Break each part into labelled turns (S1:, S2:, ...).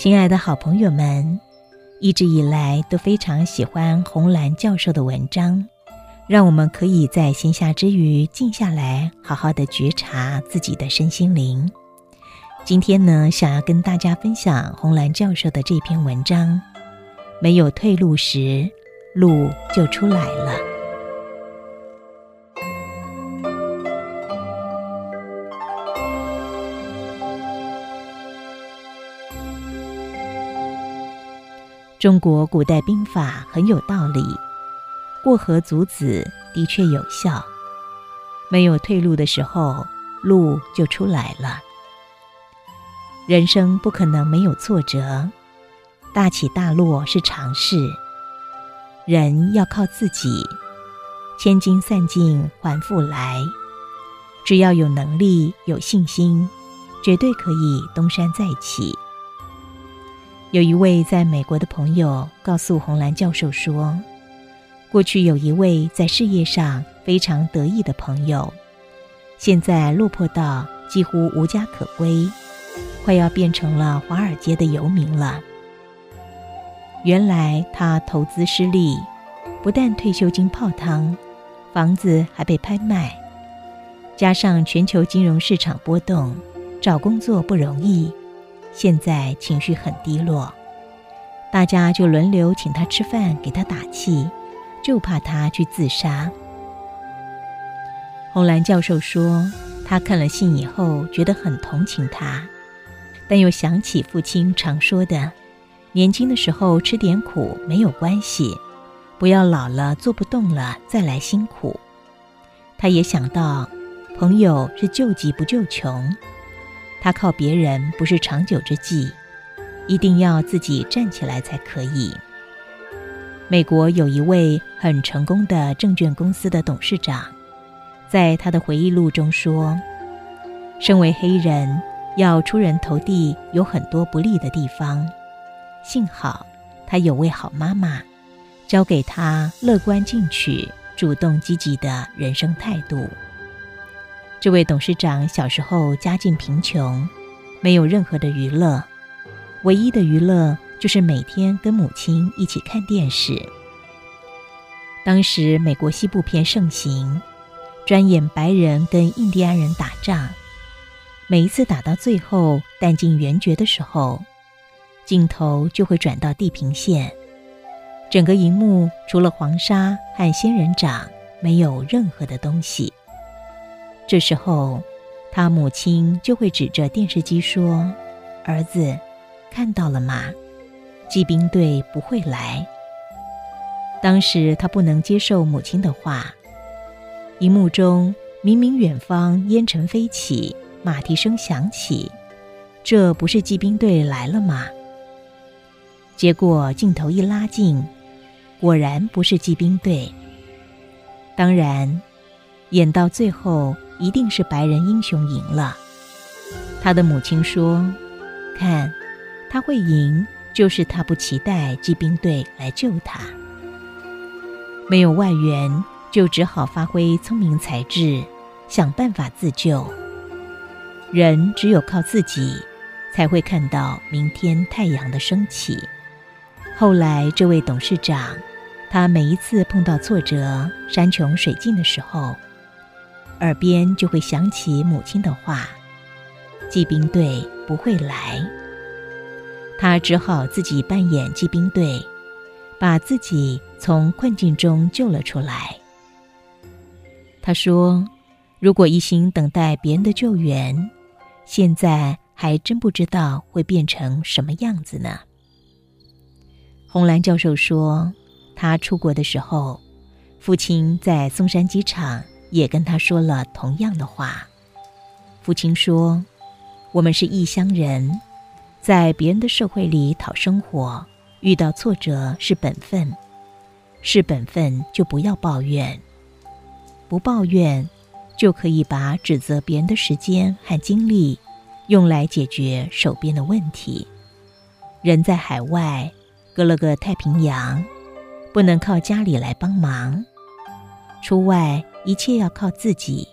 S1: 亲爱的好朋友们，一直以来都非常喜欢红蓝教授的文章，让我们可以在闲暇之余静下来，好好的觉察自己的身心灵。今天呢，想要跟大家分享红蓝教授的这篇文章：没有退路时，路就出来了。中国古代兵法很有道理，过河卒子的确有效。没有退路的时候，路就出来了。人生不可能没有挫折，大起大落是常事。人要靠自己，千金散尽还复来。只要有能力、有信心，绝对可以东山再起。有一位在美国的朋友告诉红蓝教授说：“过去有一位在事业上非常得意的朋友，现在落魄到几乎无家可归，快要变成了华尔街的游民了。原来他投资失利，不但退休金泡汤，房子还被拍卖，加上全球金融市场波动，找工作不容易。”现在情绪很低落，大家就轮流请他吃饭，给他打气，就怕他去自杀。红兰教授说，他看了信以后觉得很同情他，但又想起父亲常说的：“年轻的时候吃点苦没有关系，不要老了做不动了再来辛苦。”他也想到，朋友是救急不救穷。他靠别人不是长久之计，一定要自己站起来才可以。美国有一位很成功的证券公司的董事长，在他的回忆录中说：“身为黑人，要出人头地有很多不利的地方，幸好他有位好妈妈，教给他乐观进取、主动积极的人生态度。”这位董事长小时候家境贫穷，没有任何的娱乐，唯一的娱乐就是每天跟母亲一起看电视。当时美国西部片盛行，专演白人跟印第安人打仗，每一次打到最后弹尽援绝的时候，镜头就会转到地平线，整个荧幕除了黄沙和仙人掌，没有任何的东西。这时候，他母亲就会指着电视机说：“儿子，看到了吗？骑兵队不会来。”当时他不能接受母亲的话。荧幕中明明远方烟尘飞起，马蹄声响起，这不是骑兵队来了吗？结果镜头一拉近，果然不是骑兵队。当然，演到最后。一定是白人英雄赢了。他的母亲说：“看，他会赢，就是他不期待骑兵队来救他。没有外援，就只好发挥聪明才智，想办法自救。人只有靠自己，才会看到明天太阳的升起。”后来，这位董事长，他每一次碰到挫折、山穷水尽的时候，耳边就会想起母亲的话：“骑兵队不会来。”他只好自己扮演骑兵队，把自己从困境中救了出来。他说：“如果一心等待别人的救援，现在还真不知道会变成什么样子呢。”红兰教授说：“他出国的时候，父亲在松山机场。”也跟他说了同样的话。父亲说：“我们是异乡人，在别人的社会里讨生活，遇到挫折是本分，是本分就不要抱怨，不抱怨，就可以把指责别人的时间和精力用来解决手边的问题。人在海外，隔了个太平洋，不能靠家里来帮忙，出外。”一切要靠自己，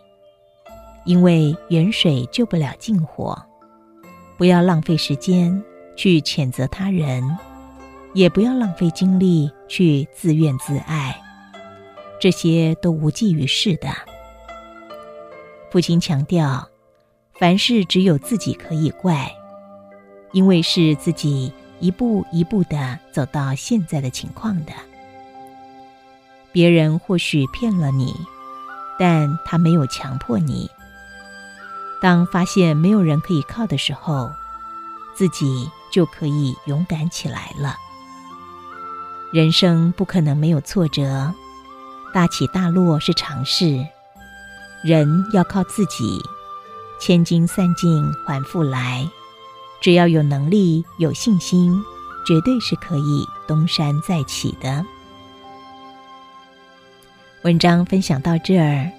S1: 因为远水救不了近火。不要浪费时间去谴责他人，也不要浪费精力去自怨自艾，这些都无济于事的。父亲强调，凡事只有自己可以怪，因为是自己一步一步的走到现在的情况的。别人或许骗了你，但他没有强迫你。当发现没有人可以靠的时候，自己就可以勇敢起来了。人生不可能没有挫折，大起大落是常事。人要靠自己，千金散尽还复来。只要有能力、有信心，绝对是可以东山再起的。文章分享到这儿，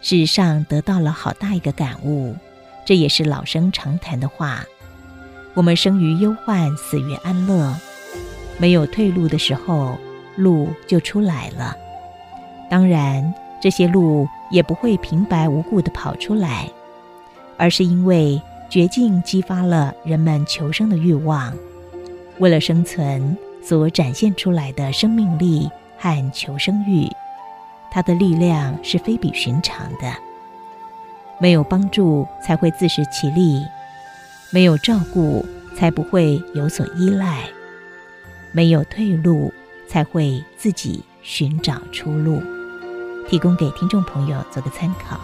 S1: 事实上得到了好大一个感悟。这也是老生常谈的话。我们生于忧患，死于安乐。没有退路的时候，路就出来了。当然，这些路也不会平白无故的跑出来，而是因为绝境激发了人们求生的欲望。为了生存所展现出来的生命力和求生欲，他的力量是非比寻常的。没有帮助，才会自食其力；没有照顾，才不会有所依赖；没有退路，才会自己寻找出路。提供给听众朋友做个参考。